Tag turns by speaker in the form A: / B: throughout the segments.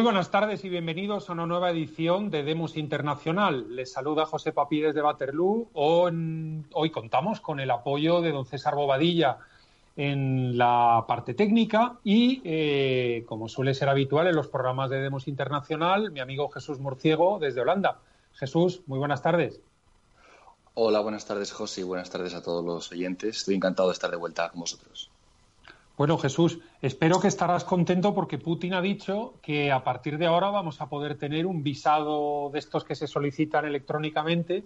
A: Muy buenas tardes y bienvenidos a una nueva edición de Demos Internacional. Les saluda José Papí desde Waterloo. Hoy contamos con el apoyo de don César Bobadilla en la parte técnica y, eh, como suele ser habitual en los programas de Demos Internacional, mi amigo Jesús Murciego desde Holanda. Jesús, muy buenas tardes.
B: Hola, buenas tardes José y buenas tardes a todos los oyentes. Estoy encantado de estar de vuelta con vosotros.
A: Bueno, Jesús, espero que estarás contento porque Putin ha dicho que a partir de ahora vamos a poder tener un visado de estos que se solicitan electrónicamente.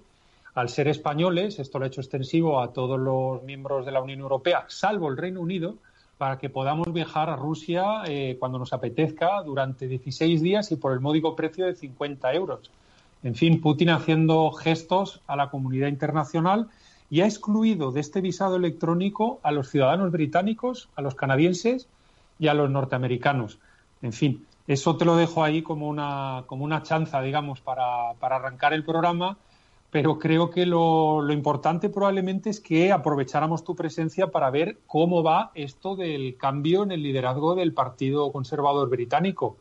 A: Al ser españoles, esto lo ha hecho extensivo a todos los miembros de la Unión Europea, salvo el Reino Unido, para que podamos viajar a Rusia eh, cuando nos apetezca durante 16 días y por el módico precio de 50 euros. En fin, Putin haciendo gestos a la comunidad internacional y ha excluido de este visado electrónico a los ciudadanos británicos, a los canadienses y a los norteamericanos. En fin, eso te lo dejo ahí como una, como una chanza, digamos, para, para arrancar el programa, pero creo que lo, lo, importante probablemente es que aprovecháramos tu presencia para ver cómo va esto del cambio en el liderazgo del Partido Conservador Británico.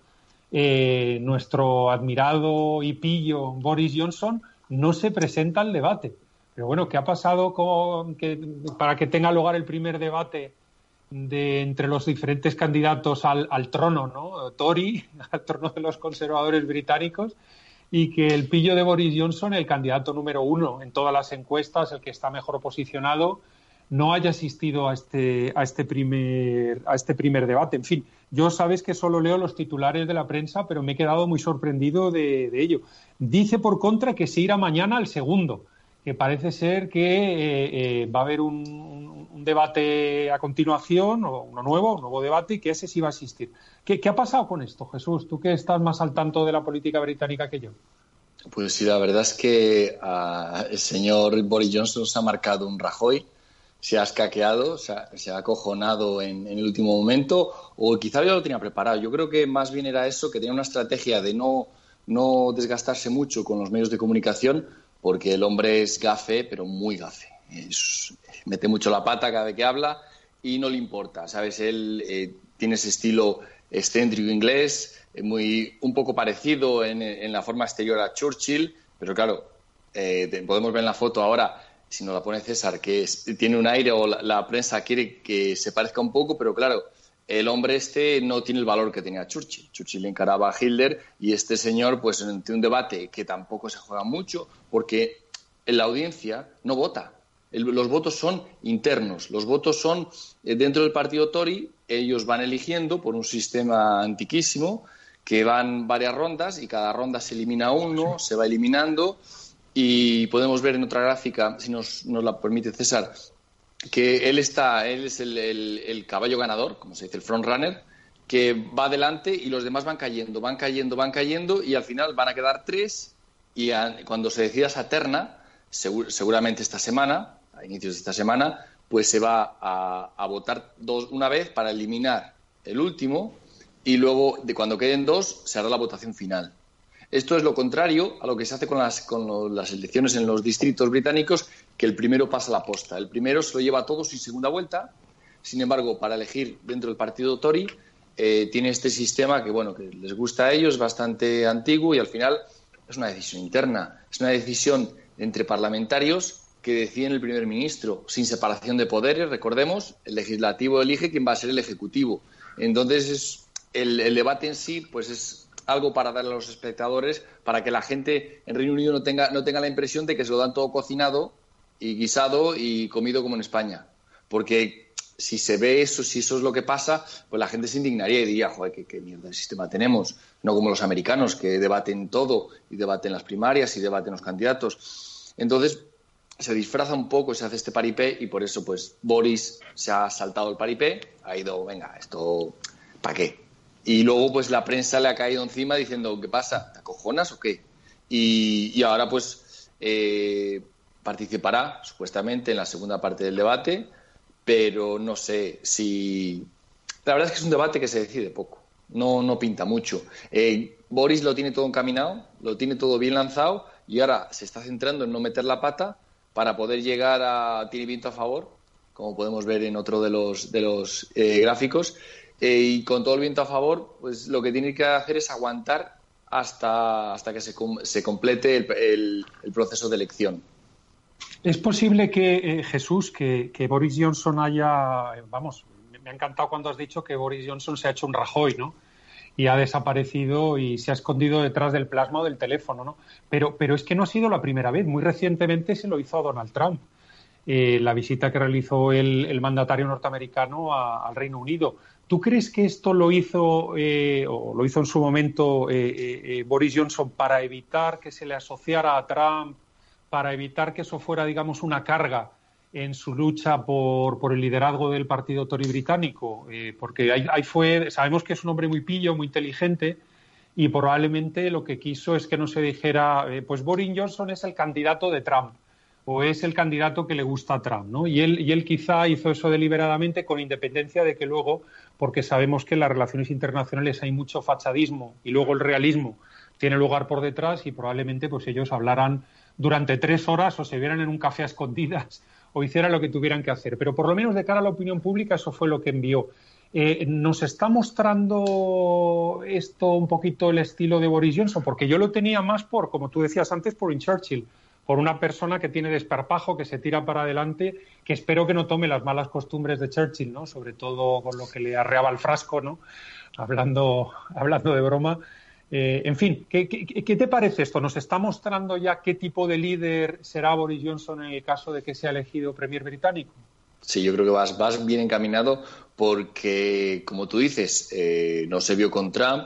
A: Eh, nuestro admirado y pillo Boris Johnson no se presenta al debate. Pero bueno, ¿qué ha pasado con que, para que tenga lugar el primer debate de, entre los diferentes candidatos al, trono, ¿no? Tory, al trono de los conservadores británicos, y que el pillo de Boris Johnson, el candidato número uno en todas las encuestas, el que está mejor posicionado, no haya asistido a este, a este, primer, a este primer debate. En fin, yo sabes que solo leo los titulares de la prensa, pero me he quedado muy sorprendido de, de ello. Dice por contra que se irá mañana al segundo que parece ser que eh, eh, va a haber un, debate a continuación, o uno nuevo, un nuevo debate, y que ese sí va a existir. ¿Qué, ha pasado con esto, Jesús? Tú que estás más al tanto de la política británica que yo.
B: Pues sí, la verdad es que ah, el señor Boris Johnson se ha marcado un Rajoy, se ha escaqueado, se ha, acojonado en, en, el último momento, o quizá ya lo tenía preparado. Yo creo que más bien era eso, que tenía una estrategia de no, no desgastarse mucho con los medios de comunicación, porque el hombre es gafe, pero muy gafe. mete mucho la pata cada vez que habla y no le importa, ¿sabes? Él eh, tiene ese estilo excéntrico inglés, eh, muy, un poco parecido en, la forma exterior a Churchill, pero claro, eh, podemos ver en la foto ahora, si nos la pone César, que tiene un aire o la, prensa quiere que se parezca un poco, pero claro, el hombre este no tiene el valor que tenía Churchill. Churchill encaraba a Hitler y este señor, pues, en un debate que tampoco se juega mucho, porque en la audiencia no vota. los votos son internos, los votos son eh, dentro del partido Tory, ellos van eligiendo por un sistema antiquísimo que van varias rondas y cada ronda se elimina uno, se va eliminando y podemos ver en otra gráfica, si nos, nos la permite César, que él está, él es el, caballo ganador, como se dice, el front runner, que va adelante y los demás van cayendo, van cayendo, van cayendo y al final van a quedar tres y cuando se decida esa terna, seguramente esta semana, a inicios de esta semana, pues se va a, votar dos, una vez para eliminar el último y luego de cuando queden dos se hará la votación final. Esto es lo contrario a lo que se hace con las, con las elecciones en los distritos británicos, que el primero pasa la posta. El primero se lo lleva a todos sin segunda vuelta. Sin embargo, para elegir dentro del partido Tory, eh, tiene este sistema que, bueno, que les gusta a ellos, bastante antiguo y al final es una decisión interna. Es una decisión entre parlamentarios que deciden el primer ministro, sin separación de poderes. Recordemos, el legislativo elige quién va a ser el ejecutivo. Entonces, el, el debate en sí, pues es algo para darle a los espectadores, para que la gente en Reino Unido no tenga, no tenga la impresión de que se lo dan todo cocinado y guisado y comido como en España. Porque si se ve eso, si eso es lo que pasa, pues la gente se indignaría y diría, joder, qué, mierda de sistema tenemos. No como los americanos, que debaten todo y debaten las primarias y debaten los candidatos. Entonces, se disfraza un poco, se hace este paripé y por eso, pues, Boris se ha saltado el paripé, ha ido, venga, esto, ¿para qué? Y luego, pues la prensa le ha caído encima diciendo, ¿qué pasa? ¿Te acojonas o qué? Y, ahora, pues, eh, participará supuestamente en la segunda parte del debate, pero no sé si. La verdad es que es un debate que se decide poco, no, no pinta mucho. Eh, Boris lo tiene todo encaminado, lo tiene todo bien lanzado y ahora se está centrando en no meter la pata para poder llegar a. Tiene viento a favor, como podemos ver en otro de los, de los eh, gráficos eh, y con todo el viento a favor, pues lo que tiene que hacer es aguantar hasta, hasta que se, se complete el, proceso de elección.
A: Es posible que, eh, Jesús, que, Boris Johnson haya, vamos, me ha encantado cuando has dicho que Boris Johnson se ha hecho un Rajoy, ¿no? Y ha desaparecido y se ha escondido detrás del plasma o del teléfono, ¿no? Pero, pero es que no ha sido la primera vez. Muy recientemente se lo hizo a Donald Trump. Eh, la visita que realizó el, mandatario norteamericano al Reino Unido. ¿Tú crees que esto lo hizo eh, o lo hizo en su momento eh, Boris Johnson para evitar que se le asociara a Trump, para evitar que eso fuera, digamos, una carga en su lucha por, por el liderazgo del partido Tory británico? porque ahí, fue, sabemos que es un hombre muy pillo, muy inteligente, y probablemente lo que quiso es que no se dijera, pues Boris Johnson es el candidato de Trump o es el candidato que le gusta a Trump, ¿no? Y él, y él quizá hizo eso deliberadamente con independencia de que luego, porque sabemos que en las relaciones internacionales hay mucho fachadismo y luego el realismo tiene lugar por detrás y probablemente pues ellos hablaran durante tres horas o se vieran en un café a escondidas o hicieran lo que tuvieran que hacer. Pero por lo menos de cara a la opinión pública eso fue lo que envió. Eh, ¿Nos está mostrando esto un poquito el estilo de Boris Johnson? Porque yo lo tenía más por, como tú decías antes, por Churchill por una persona que tiene desparpajo, que se tira para adelante, que espero que no tome las malas costumbres de Churchill, ¿no? Sobre todo con lo que le arreaba el frasco, ¿no? Hablando, hablando de broma. Eh, en fin, ¿qué, te parece esto? ¿Nos está mostrando ya qué tipo de líder será Boris Johnson en el caso de que sea elegido Premier británico?
B: Sí, yo creo que vas, vas bien encaminado porque, como tú dices, eh, no se vio con Trump,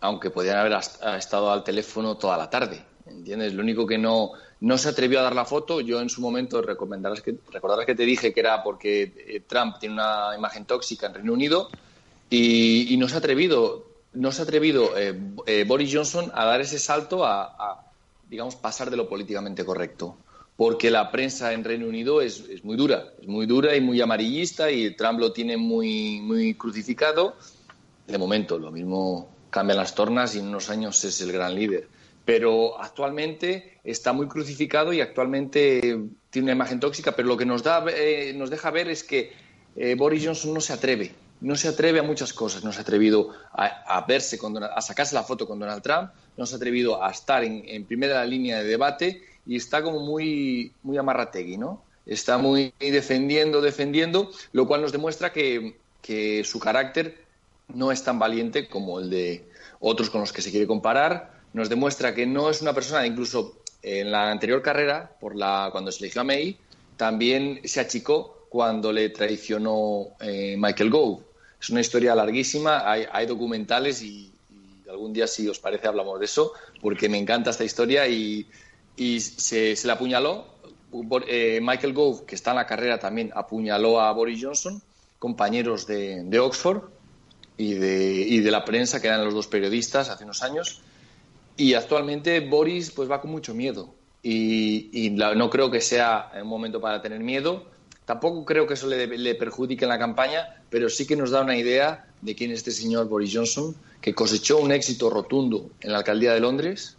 B: aunque podían haber estado al teléfono toda la tarde. ¿Entiendes? Lo único que no, no se atrevió a dar la foto. Yo en su momento recomendarás que, recordarás que te dije que era porque eh, Trump tiene una imagen tóxica en Reino Unido y, no se ha atrevido, no se ha atrevido eh, eh, Boris Johnson a dar ese salto a, digamos, pasar de lo políticamente correcto. Porque la prensa en Reino Unido es, es, muy dura, es muy dura y muy amarillista y Trump lo tiene muy, muy crucificado. De momento, lo mismo cambian las tornas y en unos años es el gran líder pero actualmente está muy crucificado y actualmente tiene una imagen tóxica, pero lo que nos, da, eh, nos deja ver es que eh, Boris Johnson no se atreve, no se atreve a muchas cosas, no se ha atrevido a, verse, con a sacarse la foto con Donald Trump, no se ha atrevido a estar en, primera línea de debate y está como muy, muy amarrategui, ¿no? Está muy defendiendo, defendiendo, lo cual nos demuestra que, que su carácter no es tan valiente como el de otros con los que se quiere comparar, nos demuestra que no es una persona, incluso en la anterior carrera, la, cuando se eligió a May, también se achicó cuando le traicionó eh, Michael Gove. Es una historia larguísima, hay, documentales y, algún día, si os parece, hablamos de eso, porque me encanta esta historia y, se, le apuñaló. Eh, Michael Gove, que está en la carrera también, apuñaló a Boris Johnson, compañeros de, Oxford y de, y de la prensa, que eran los dos periodistas hace unos años y actualmente Boris pues va con mucho miedo y, no creo que sea un momento para tener miedo. Tampoco creo que eso le, perjudique en la campaña, pero sí que nos da una idea de quién es este señor Boris Johnson, que cosechó un éxito rotundo en la alcaldía de Londres,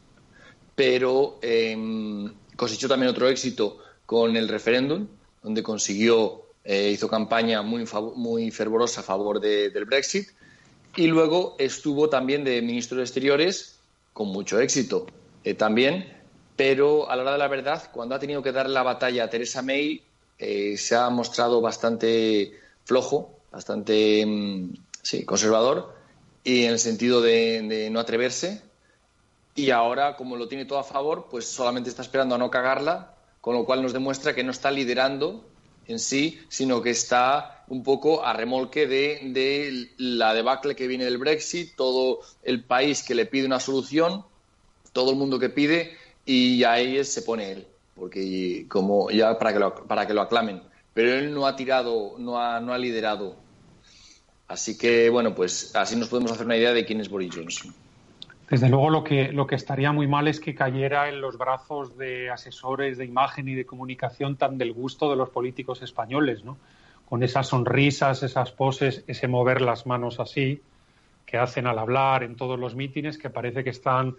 B: pero em, cosechó también otro éxito con el referéndum, donde consiguió, eh, hizo campaña muy, muy fervorosa a favor del Brexit, y luego estuvo también de ministro de Exteriores con mucho éxito eh, también, pero a la hora de la verdad, cuando ha tenido que dar la batalla a Teresa May, eh, se ha mostrado bastante flojo, bastante mm, sí, conservador, y en el sentido de, no atreverse. Y ahora, como lo tiene todo a favor, pues solamente está esperando a no cagarla, con lo cual nos demuestra que no está liderando en sí, sino que está un poco a remolque de, la debacle que viene del Brexit, todo el país que le pide una solución, todo el mundo que pide, y ahí se pone él, porque como ya para que lo, para que lo aclamen. Pero él no ha tirado, no ha, no ha liderado. Así que, bueno, pues así nos podemos hacer una idea de quién es Boris Johnson.
A: Desde luego lo que, lo que estaría muy mal es que cayera en los brazos de asesores de imagen y de comunicación tan del gusto de los políticos españoles, ¿no? Con esas sonrisas, esas poses, ese mover las manos así que hacen al hablar en todos los mítines, que parece que están,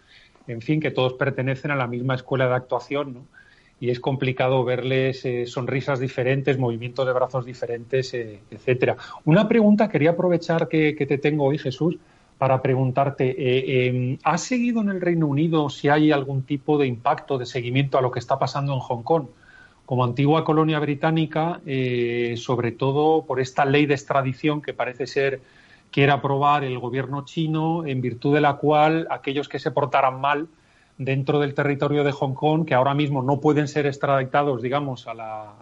A: en fin, que todos pertenecen a la misma escuela de actuación, ¿no? y es complicado verles eh, sonrisas diferentes, movimientos de brazos diferentes, eh, etcétera. Una pregunta, quería aprovechar que, te tengo hoy, Jesús, para preguntarte, eh, em, ¿has seguido en el Reino Unido si hay algún tipo de impacto, de seguimiento a lo que está pasando en Hong Kong? Como antigua colonia británica, sobre todo por esta ley de extradición que parece ser quiere aprobar el gobierno chino, en virtud de la cual aquellos que se portaran mal dentro del territorio de Hong Kong que ahora mismo no pueden ser extraditados, digamos, a, la,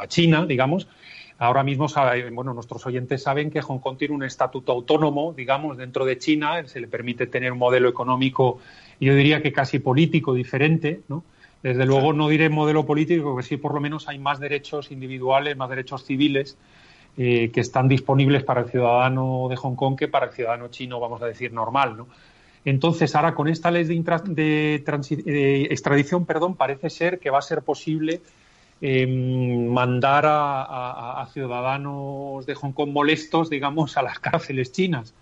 A: a, China, digamos. Ahora mismo, bueno, nuestros oyentes saben que Hong Kong tiene un estatuto autónomo, digamos, dentro de China, se le permite tener un modelo económico, yo diría que casi político diferente, ¿no? Desde luego no diré modelo político, porque sí por lo menos hay más derechos individuales, más derechos civiles eh, que están disponibles para el ciudadano de Hong Kong que para el ciudadano chino, vamos a decir, normal, ¿no? Entonces, ahora con esta ley de, extradición, perdón, parece ser que va a ser posible em, mandar a, ciudadanos de Hong Kong molestos, digamos, a las cárceles chinas.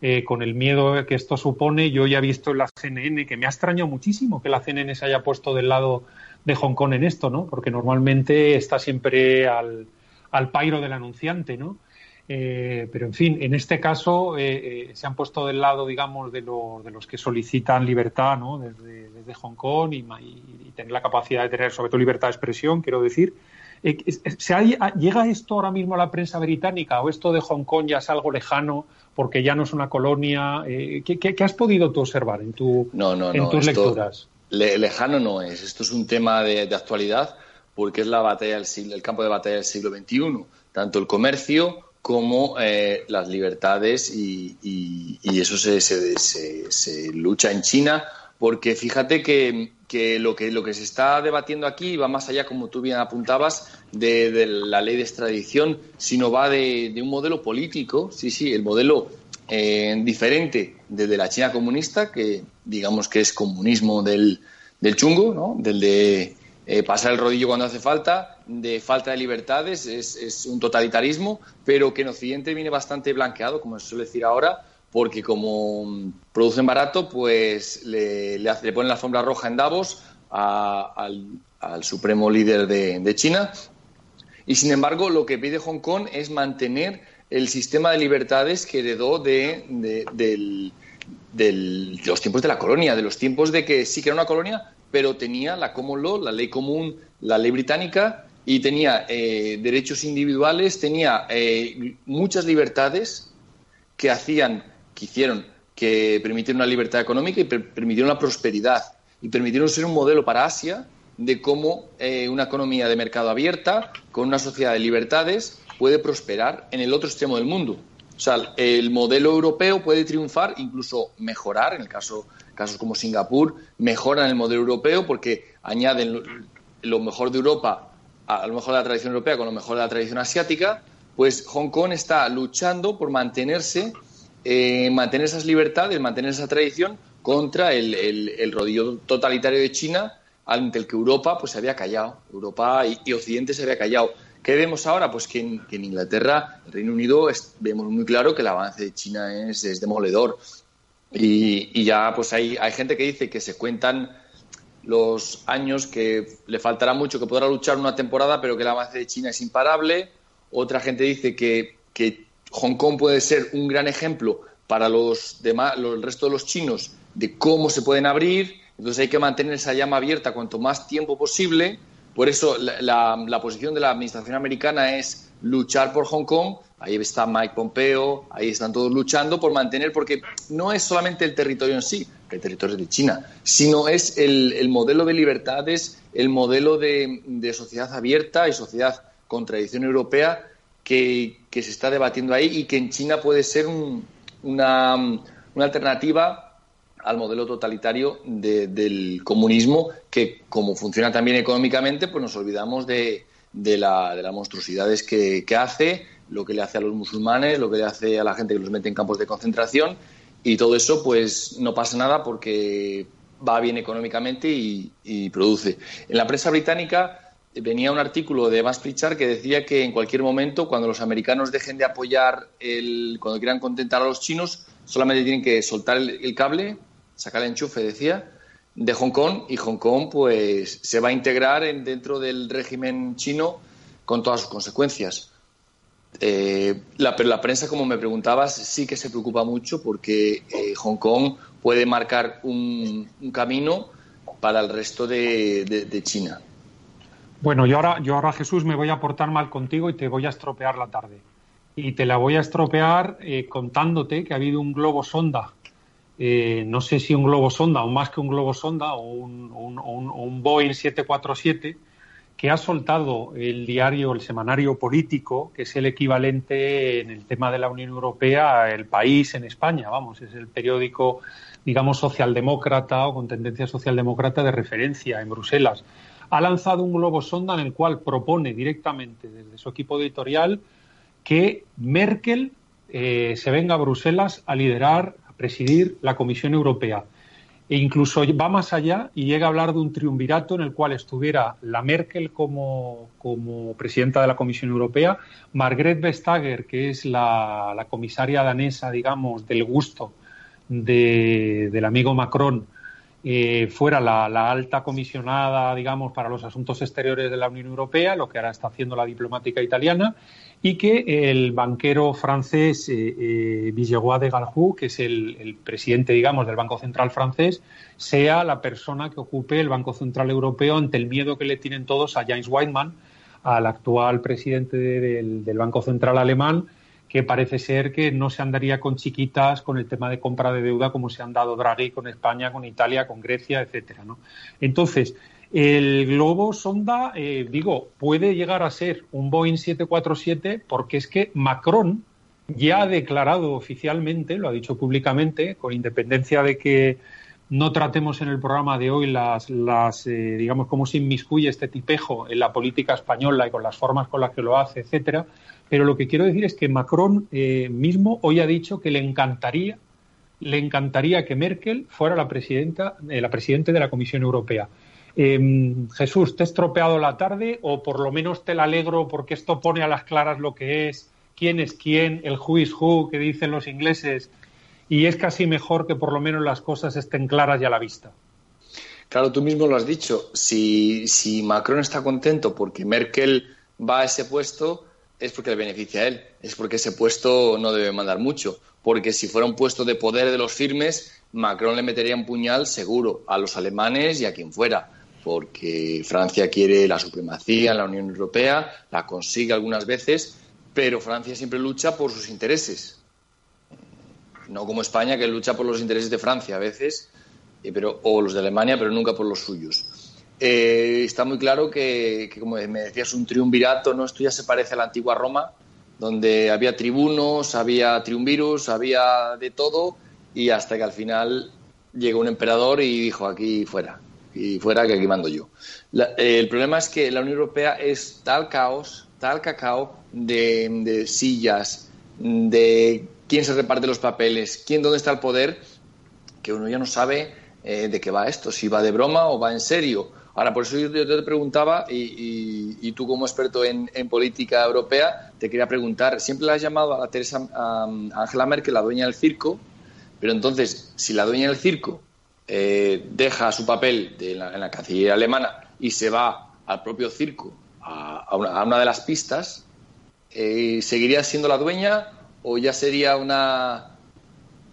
A: Eh, con el miedo que esto supone, yo ya he visto en la CNN que me ha extrañado muchísimo que la CNN se haya puesto del lado de Hong Kong en esto, ¿no? Porque normalmente está siempre al, al pairo del anunciante, ¿no? Eh, pero, en fin, en este caso eh, eh, se han puesto del lado, digamos, de, de los que solicitan libertad ¿no? desde, Hong Kong y, tener la capacidad de tener, sobre todo, libertad de expresión, quiero decir. ¿Se ¿Llega esto ahora mismo a la prensa británica o esto de Hong Kong ya es algo lejano porque ya no es una colonia? ¿qué, has podido tú observar en, tu, en tus lecturas?
B: lejano no es. Esto es un tema de, actualidad porque es la batalla del siglo, el campo de batalla del siglo XXI. Tanto el comercio como eh, las libertades y, eso se, se, lucha en China, porque fíjate que, lo que lo que se está debatiendo aquí va más allá, como tú bien apuntabas, de, la ley de extradición, sino va de, un modelo político, sí, sí, el modelo eh, diferente desde la China comunista, que digamos que es comunismo del, del chungo, ¿no? del de eh, pasar el rodillo cuando hace falta, de falta de libertades, es, un totalitarismo, pero que en Occidente viene bastante blanqueado, como se suele decir ahora, porque como producen barato, pues le, le, ponen la alfombra roja en Davos al, supremo líder de, China. Y sin embargo, lo que pide Hong Kong es mantener el sistema de libertades que heredó de, los tiempos de la colonia, de los tiempos de que sí que era una colonia, pero tenía la common law, la ley común, la ley británica, y tenía eh, derechos individuales, tenía eh, muchas libertades que hacían, que hicieron que permitieron una libertad económica y permitieron la prosperidad y permitieron ser un modelo para Asia de cómo eh, una economía de mercado abierta, con una sociedad de libertades, puede prosperar en el otro extremo del mundo. O sea, el modelo europeo puede triunfar, incluso mejorar, en el caso casos como Singapur, mejoran el modelo europeo porque añaden lo mejor de Europa, a lo mejor de la tradición europea con lo mejor de la tradición asiática, pues Hong Kong está luchando por mantenerse, eh, mantener esas libertades, mantener esa tradición contra el, el, rodillo totalitario de China ante el que Europa pues se había callado, Europa y, Occidente se había callado. ¿Qué vemos ahora? Pues que en, Inglaterra, el Reino Unido, vemos muy claro que el avance de China es, es demoledor. Y, ya pues hay, hay gente que dice que se cuentan los años que le faltará mucho, que podrá luchar una temporada, pero que el avance de China es imparable. Otra gente dice que, que Hong Kong puede ser un gran ejemplo para los demás, el resto de los chinos de cómo se pueden abrir. Entonces hay que mantener esa llama abierta cuanto más tiempo posible. Por eso la, posición de la administración americana es luchar por Hong Kong, Ahí está Mike Pompeo, ahí están todos luchando por mantener, porque no es solamente el territorio en sí, el territorio de China, sino es el, modelo de libertades, el modelo de, sociedad abierta y sociedad con tradición europea que, se está debatiendo ahí y que en China puede ser una, alternativa al modelo totalitario del comunismo, que como funciona también económicamente, pues nos olvidamos de, las monstruosidades que hace lo que le hace a los musulmanes, lo que le hace a la gente que los mete en campos de concentración y todo eso pues no pasa nada porque va bien económicamente y, produce. En la prensa británica venía un artículo de Evans Pritchard que decía que en cualquier momento cuando los americanos dejen de apoyar, el, cuando quieran contentar a los chinos, solamente tienen que soltar el, cable, sacar el enchufe, decía, de Hong Kong y Hong Kong pues se va a integrar en, dentro del régimen chino con todas sus consecuencias. Eh, la, pero la prensa, como me preguntabas, sí que se preocupa mucho porque eh, Hong Kong puede marcar un, camino para el resto de, China.
A: Bueno, yo ahora, yo ahora, Jesús, me voy a portar mal contigo y te voy a estropear la tarde. Y te la voy a estropear eh, contándote que ha habido un globo sonda. no sé si un globo sonda o más que un globo sonda o un, un, un Boeing 747 que ha soltado el diario, el semanario político, que es el equivalente en el tema de la Unión Europea El País en España, vamos, es el periódico, digamos, socialdemócrata o con tendencia socialdemócrata de referencia en Bruselas. Ha lanzado un globo sonda en el cual propone directamente desde su equipo editorial que Merkel eh, se venga a Bruselas a liderar, a presidir la Comisión Europea. E incluso va más allá y llega a hablar de un triunvirato en el cual estuviera la Merkel como, presidenta de la Comisión Europea, Margrethe Vestager, que es la, comisaria danesa, digamos, del gusto del amigo Macron, eh, fuera la, alta comisionada, digamos, para los asuntos exteriores de la Unión Europea, lo que ahora está haciendo la diplomática italiana, y que el banquero francés eh, eh de Galhou, que es el, presidente, digamos, del Banco Central francés, sea la persona que ocupe el Banco Central Europeo ante el miedo que le tienen todos a James Weidmann, al actual presidente del, Banco Central alemán, que parece ser que no se andaría con chiquitas con el tema de compra de deuda como se han dado Draghi con España, con Italia, con Grecia, etcétera. ¿no? Entonces, el globo sonda, eh, digo, puede llegar a ser un Boeing 747 porque es que Macron ya ha declarado oficialmente, lo ha dicho públicamente, con independencia de que no tratemos en el programa de hoy las, las eh, digamos, cómo se inmiscuye este tipejo en la política española y con las formas con las que lo hace, etcétera. Pero lo que quiero decir es que Macron eh, mismo hoy ha dicho que le encantaría, le encantaría que Merkel fuera la presidenta, la presidente de la Comisión Europea. Em, Jesús, ¿te he estropeado la tarde o por lo menos te la alegro porque esto pone a las claras lo que es, quién es quién, el who is who que dicen los ingleses y es casi mejor que por lo menos las cosas estén claras y a la vista?
B: Claro, tú mismo lo has dicho. Si, si Macron está contento porque Merkel va a ese puesto, es porque le beneficia a él. Es porque ese puesto no debe mandar mucho. Porque si fuera un puesto de poder de los firmes, Macron le metería un puñal seguro a los alemanes y a quien fuera porque Francia quiere la supremacía en la Unión Europea, la consigue algunas veces, pero Francia siempre lucha por sus intereses. No como España, que lucha por los intereses de Francia a veces, eh, pero, o los de Alemania, pero nunca por los suyos. Eh, está muy claro que, como me decías, un triunvirato, ¿no? Esto ya se parece a la antigua Roma, donde había tribunos, había triunvirus, había de todo, y hasta que al final llegó un emperador y dijo aquí fuera y fuera que aquí mando yo. el problema es que la Unión Europea es tal caos, tal cacao de, sillas, de quién se reparte los papeles, quién dónde está el poder, que uno ya no sabe eh, de qué va esto, si va de broma o va en serio. Ahora, por eso yo te preguntaba, y, tú como experto en, política europea, te quería preguntar, siempre le has llamado a Teresa a Angela Merkel la dueña del circo, pero entonces, si la dueña del circo eh, deja su papel en la Cancillería alemana y se va al propio circo, a, una, de las pistas, eh, ¿seguiría siendo la dueña o ya sería una,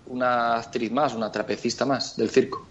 B: una actriz más, una trapecista más del circo?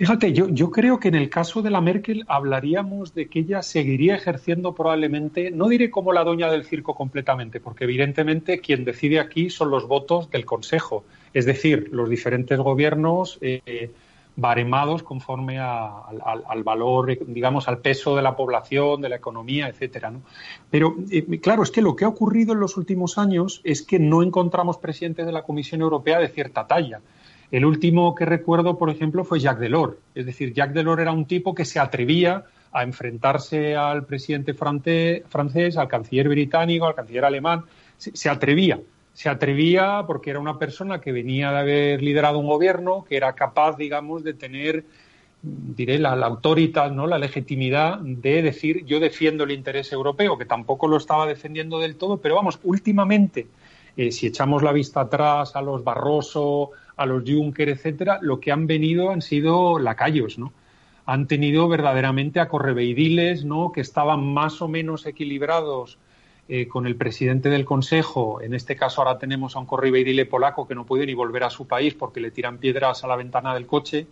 A: Fíjate, yo, creo que en el caso de la Merkel hablaríamos de que ella seguiría ejerciendo probablemente, no diré como la dueña del circo completamente, porque evidentemente quien decide aquí son los votos del Consejo, es decir, los diferentes gobiernos. Eh, baremados conforme al, valor, digamos, al peso de la población, de la economía, etcétera. ¿no? Pero eh, claro, es que lo que ha ocurrido en los últimos años es que no encontramos presidentes de la Comisión Europea de cierta talla. El último que recuerdo, por ejemplo, fue Jacques Delors. Es decir, Jacques Delors era un tipo que se atrevía a enfrentarse al presidente francés, al canciller británico, al canciller alemán. se atrevía se atrevía porque era una persona que venía de haber liderado un gobierno, que era capaz, digamos, de tener, diré, la, autoridad, ¿no? la legitimidad de decir yo defiendo el interés europeo, que tampoco lo estaba defendiendo del todo, pero vamos, últimamente, eh, si echamos la vista atrás a los Barroso, a los Juncker, etcétera, lo que han venido han sido lacayos, ¿no? han tenido verdaderamente a correveidiles, ¿no? Que estaban más o menos equilibrados eh, con el presidente del Consejo. En este caso ahora tenemos a un correveidile polaco que no puede ni volver a su país porque le tiran piedras a la ventana del coche,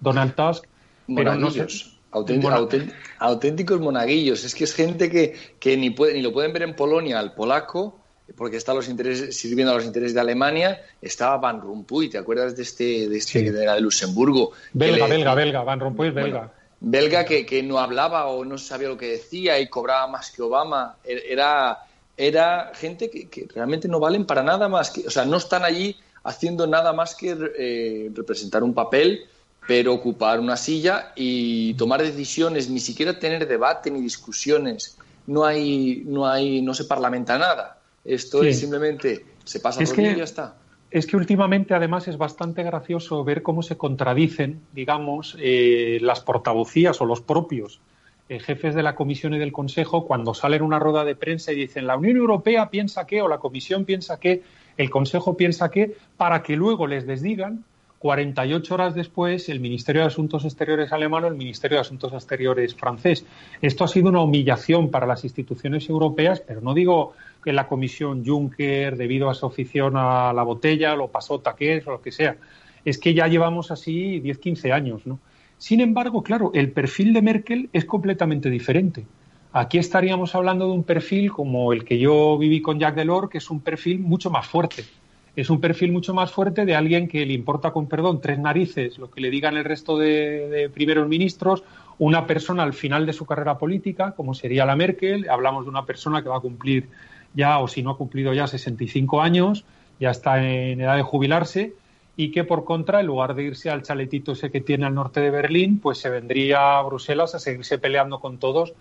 A: Donald Tusk.
B: Pero no auténticos monaguillos. Es que es gente que, que ni, puede, ni lo pueden ver en Polonia al polaco porque está los intereses, sirviendo a los intereses de Alemania, estaba Van Rompuy, ¿te acuerdas de este, de este de Luxemburgo?
A: Belga, belga, belga, Van Rompuy es belga.
B: belga que, que, no hablaba o no sabía lo que decía y cobraba más que Obama. Er, era, era gente que, que realmente no valen para nada más que, o sea, no están allí haciendo nada más que eh, representar un papel, pero ocupar una silla y tomar decisiones, ni siquiera tener debate ni discusiones. No hay, no hay, no se parlamenta nada. Esto es simplemente, se pasa por y ya está.
A: Es que últimamente, además, es bastante gracioso ver cómo se contradicen, digamos, eh, las portavocías o los propios eh, jefes de la Comisión y del Consejo cuando salen una rueda de prensa y dicen la Unión Europea piensa que o la Comisión piensa que, el Consejo piensa que, para que luego les desdigan 48 horas después el Ministerio de Asuntos Exteriores alemán o el Ministerio de Asuntos Exteriores francés. Esto ha sido una humillación para las instituciones europeas, pero no digo que la Comisión Juncker, debido a su afición a la botella, lo pasó taqués o lo que sea. Es que ya llevamos así 10, 15 años, ¿no? Sin embargo, claro, el perfil de Merkel es completamente diferente. Aquí estaríamos hablando de un perfil como el que yo viví con Jacques Delors, que es un perfil mucho más fuerte. Es un perfil mucho más fuerte de alguien que le importa, con perdón, tres narices lo que le digan el resto de, primeros ministros, una persona al final de su carrera política, como sería la Merkel. Hablamos de una persona que va a cumplir ya, o si no ha cumplido ya 65 años, ya está en edad de jubilarse, y que por contra, en lugar de irse al chaletito ese que tiene al norte de Berlín, pues se vendría a Bruselas a seguirse peleando con todos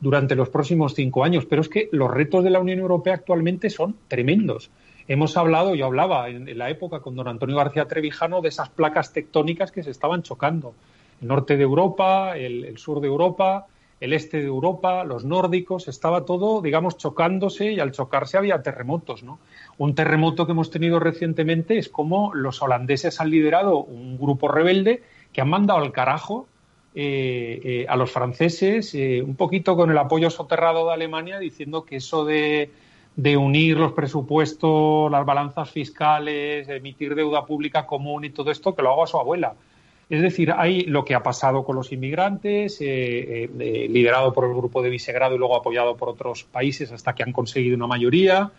A: durante los próximos cinco años. Pero es que los retos de la Unión Europea actualmente son tremendos. Hemos hablado, yo hablaba en, la época con don Antonio García Trevijano de esas placas tectónicas que se estaban chocando. El norte de Europa, el sur de Europa, el este de Europa, los nórdicos, estaba todo, digamos, chocándose y al chocarse había terremotos, ¿no? Un terremoto que hemos tenido recientemente es como los holandeses han liderado un grupo rebelde que han mandado al carajo eh, eh, a los franceses, eh, un poquito con el apoyo soterrado de Alemania, diciendo que eso de, de unir los presupuestos, las balanzas fiscales, emitir deuda pública común y todo esto, que lo haga su abuela. Es decir, hay lo que ha pasado con los inmigrantes, eh, eh, liderado por el grupo de Visegrado y luego apoyado por otros países hasta que han conseguido una mayoría.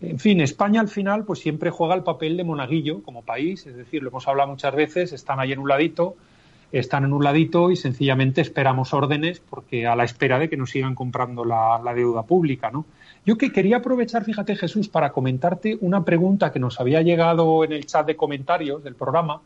A: En fin, España al final pues siempre juega el papel de monaguillo como país, es decir, lo hemos hablado muchas veces, están ahí en un ladito, están en un ladito y sencillamente esperamos órdenes porque a la espera de que nos sigan comprando la, deuda pública, ¿no? Yo que quería aprovechar, fíjate Jesús, para comentarte una pregunta que nos había llegado en el chat de comentarios del programa,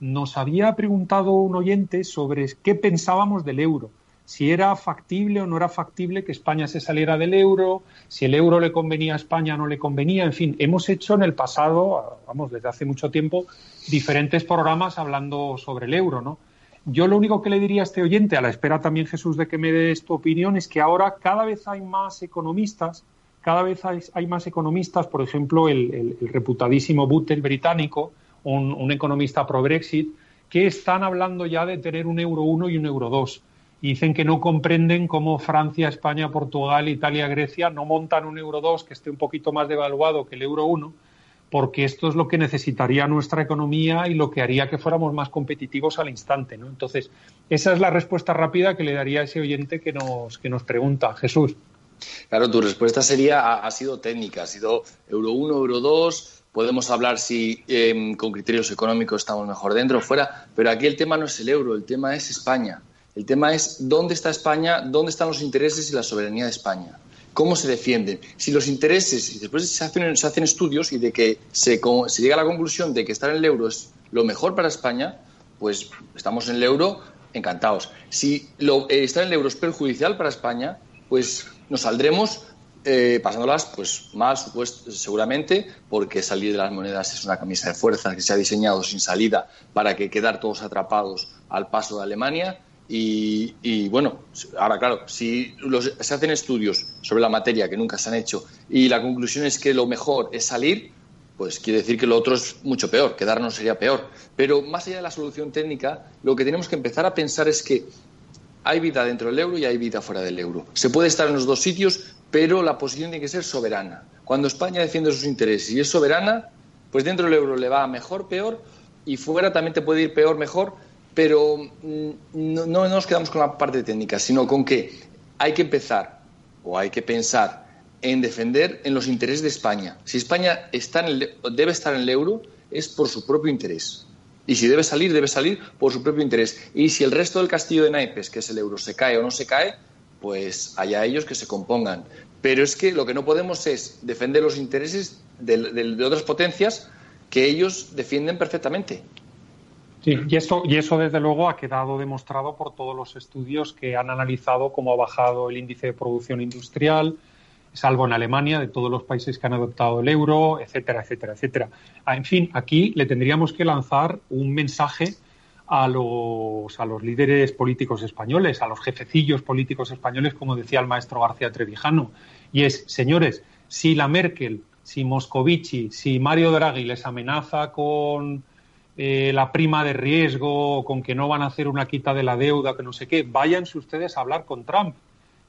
A: nos había preguntado un oyente sobre qué pensábamos del euro, si era factible o no era factible que España se saliera del euro, si el euro le convenía a España o no le convenía, en fin, hemos hecho en el pasado, vamos, desde hace mucho tiempo, diferentes programas hablando sobre el euro, ¿no? Yo lo único que le diría a este oyente, a la espera también Jesús de que me des tu opinión, es que ahora cada vez hay más economistas, cada vez hay, más economistas, por ejemplo, el, reputadísimo Buttel británico, un, economista pro-Brexit, que están hablando ya de tener un euro 1 y un euro 2. Y dicen que no comprenden cómo Francia, España, Portugal, Italia, Grecia no montan un euro 2 que esté un poquito más devaluado que el euro 1, porque esto es lo que necesitaría nuestra economía y lo que haría que fuéramos más competitivos al instante. ¿no? Entonces, esa es la respuesta rápida que le daría a ese oyente que nos, que nos pregunta. Jesús.
B: Claro, tu respuesta sería, ha, sido técnica, ha sido euro 1, euro 2, podemos hablar si em, con criterios económicos estamos mejor dentro o fuera, pero aquí el tema no es el euro, el tema es España. El tema es dónde está España, dónde están los intereses y la soberanía de España. ¿Cómo se defienden? Si los intereses, y después se hacen, se hacen estudios y de que se, se, llega a la conclusión de que estar en el euro es lo mejor para España, pues estamos en el euro encantados. Si lo, eh, estar en el euro es perjudicial para España, pues nos saldremos eh, pasándolas pues mal supuesto, seguramente porque salir de las monedas es una camisa de fuerza que se ha diseñado sin salida para que quedar todos atrapados al paso de Alemania y, bueno ahora claro si se hacen estudios sobre la materia que nunca se han hecho y la conclusión es que lo mejor es salir pues quiere decir que lo otro es mucho peor, quedarnos sería peor. Pero más allá de la solución técnica, lo que tenemos que empezar a pensar es que hay vida dentro del euro y hay vida fuera del euro. Se puede estar en los dos sitios, pero la posición tiene que ser soberana. Cuando España defiende sus intereses y es soberana, pues dentro del euro le va mejor, peor, y fuera también te puede ir peor, mejor, pero mm, no, no nos quedamos con la parte técnica, sino con que hay que empezar o hay que pensar en defender en los intereses de España. Si España está en debe estar en el euro, es por su propio interés. Y si debe salir, debe salir por su propio interés. Y si el resto del castillo de naipes, que es el euro, se cae o no se cae, pues allá ellos que se compongan. Pero es que lo que no podemos es defender los intereses de, otras potencias que ellos defienden perfectamente.
A: Sí, y eso, y eso desde luego ha quedado demostrado por todos los estudios que han analizado cómo ha bajado el índice de producción industrial, salvo en Alemania, de todos los países que han adoptado el euro, etcétera, etcétera, etcétera. Ah, en fin, aquí le tendríamos que lanzar un mensaje a los, a los líderes políticos españoles, a los jefecillos políticos españoles, como decía el maestro García Trevijano. Y es, señores, si la Merkel, si Moscovici, si Mario Draghi les amenaza con eh, la prima de riesgo, con que no van a hacer una quita de la deuda, que no sé qué, váyanse ustedes a hablar con Trump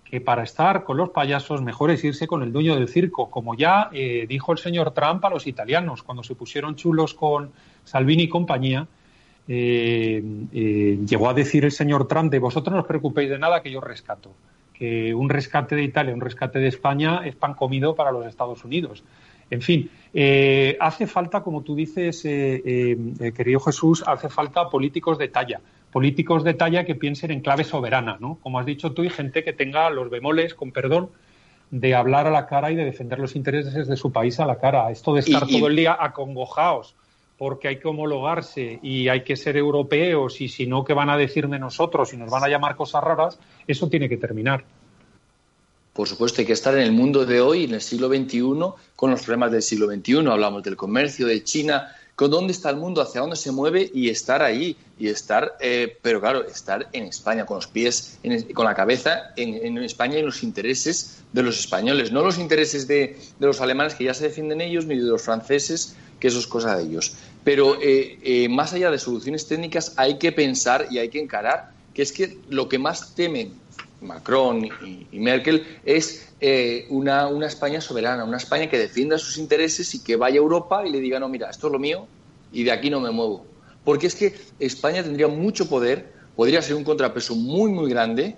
A: que para estar con los payasos mejor es irse con el dueño del circo, como ya eh, dijo el señor Trump a los italianos cuando se pusieron chulos con Salvini y compañía. Eh, eh, llegó a decir el señor Trump de vosotros no os preocupéis de nada que yo rescato, que un rescate de Italia, un rescate de España es pan comido para los Estados Unidos. En fin, hace falta, como tú dices, querido Jesús, hace falta políticos de talla políticos de talla que piensen en clave soberana, ¿no? Como has dicho tú, y gente que tenga los bemoles, con perdón, de hablar a la cara y de defender los intereses de su país a la cara. Esto de estar todo el día acongojados porque hay que homologarse y hay que ser europeos y si no, ¿qué van a decir de nosotros y nos van a llamar cosas raras? Eso tiene que terminar.
B: Por supuesto, hay que estar en el mundo de hoy, en el siglo XXI, con los problemas del siglo XXI. Hablamos del comercio, de China, con dónde está el mundo, hacia dónde se mueve y estar ahí. Y estar, eh, pero claro, estar en España, con los pies, con la cabeza en, España y en los intereses de los españoles, no los intereses de, los alemanes que ya se defienden ellos, ni de los franceses, que eso es cosa de ellos. Pero eh, eh, más allá de soluciones técnicas, hay que pensar y hay que encarar que es que lo que más temen Macron y, Merkel es eh, una, España soberana, una España que defienda sus intereses y que vaya a Europa y le diga, no, mira, esto es lo mío y de aquí no me muevo. Porque es que España tendría mucho poder, podría ser un contrapeso muy, muy grande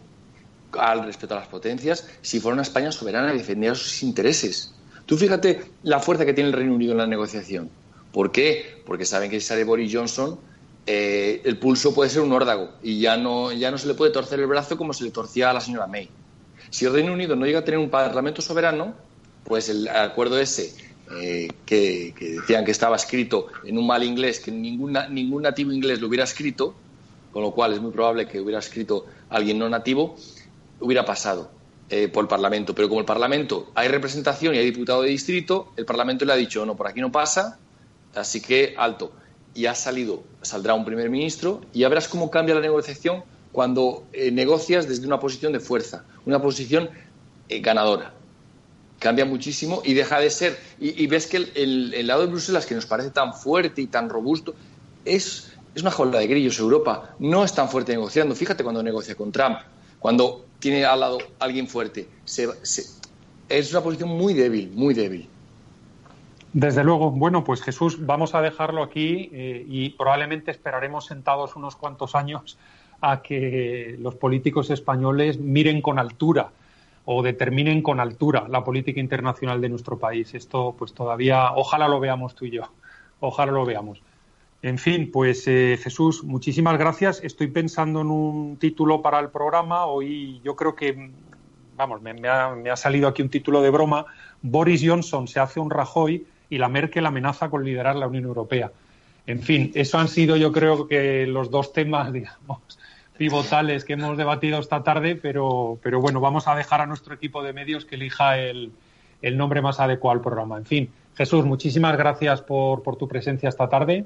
B: al respecto a las potencias si fuera una España soberana y defendiera sus intereses. Tú fíjate la fuerza que tiene el Reino Unido en la negociación. ¿Por qué? Porque saben que si sale Boris Johnson, eh, el pulso puede ser un órdago y ya no, ya no se le puede torcer el brazo como se le torcía a la señora May. Si el Reino Unido no llega a tener un parlamento soberano, pues el acuerdo ese eh, que, decían que estaba escrito en un mal inglés, que ningún nativo inglés lo hubiera escrito, con lo cual es muy probable que hubiera escrito alguien no nativo, hubiera pasado eh, por el Parlamento. Pero como el Parlamento hay representación y hay diputado de distrito, el Parlamento le ha dicho, no, por aquí no pasa, así que alto y ha salido, saldrá un primer ministro y ya verás cómo cambia la negociación cuando eh, negocias desde una posición de fuerza, una posición eh, ganadora. Cambia muchísimo y deja de ser. Y, ves que el, lado de Bruselas, que nos parece tan fuerte y tan robusto, es, es una jaula de grillos. Europa no es tan fuerte negociando. Fíjate cuando negocia con Trump, cuando tiene al lado alguien fuerte. es una posición muy débil, muy débil.
A: Desde luego. Bueno, pues Jesús, vamos a dejarlo aquí eh, y probablemente esperaremos sentados unos cuantos años a que los políticos españoles miren con altura o determinen con altura la política internacional de nuestro país. Esto, pues todavía, ojalá lo veamos tú y yo. Ojalá lo veamos. En fin, pues eh, Jesús, muchísimas gracias. Estoy pensando en un título para el programa. Hoy yo creo que, vamos, me, ha, me ha salido aquí un título de broma. Boris Johnson se hace un Rajoy y la Merkel amenaza con liderar la Unión Europea. En fin, eso han sido yo creo que los dos temas, digamos, pivotales que hemos debatido esta tarde, pero, pero bueno, vamos a dejar a nuestro equipo de medios que elija el, el nombre más adecuado al programa. En fin, Jesús, muchísimas gracias por, por tu presencia esta tarde.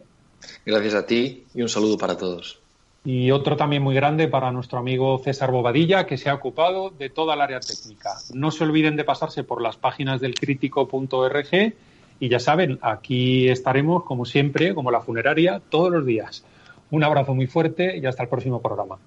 B: Gracias a ti y un saludo para todos.
A: Y otro también muy grande para nuestro amigo César Bobadilla, que se ha ocupado de toda el área técnica. No se olviden de pasarse por las páginas del crítico.org Y ya saben, aquí estaremos, como siempre, como la funeraria, todos los días. Un abrazo muy fuerte y hasta el próximo programa.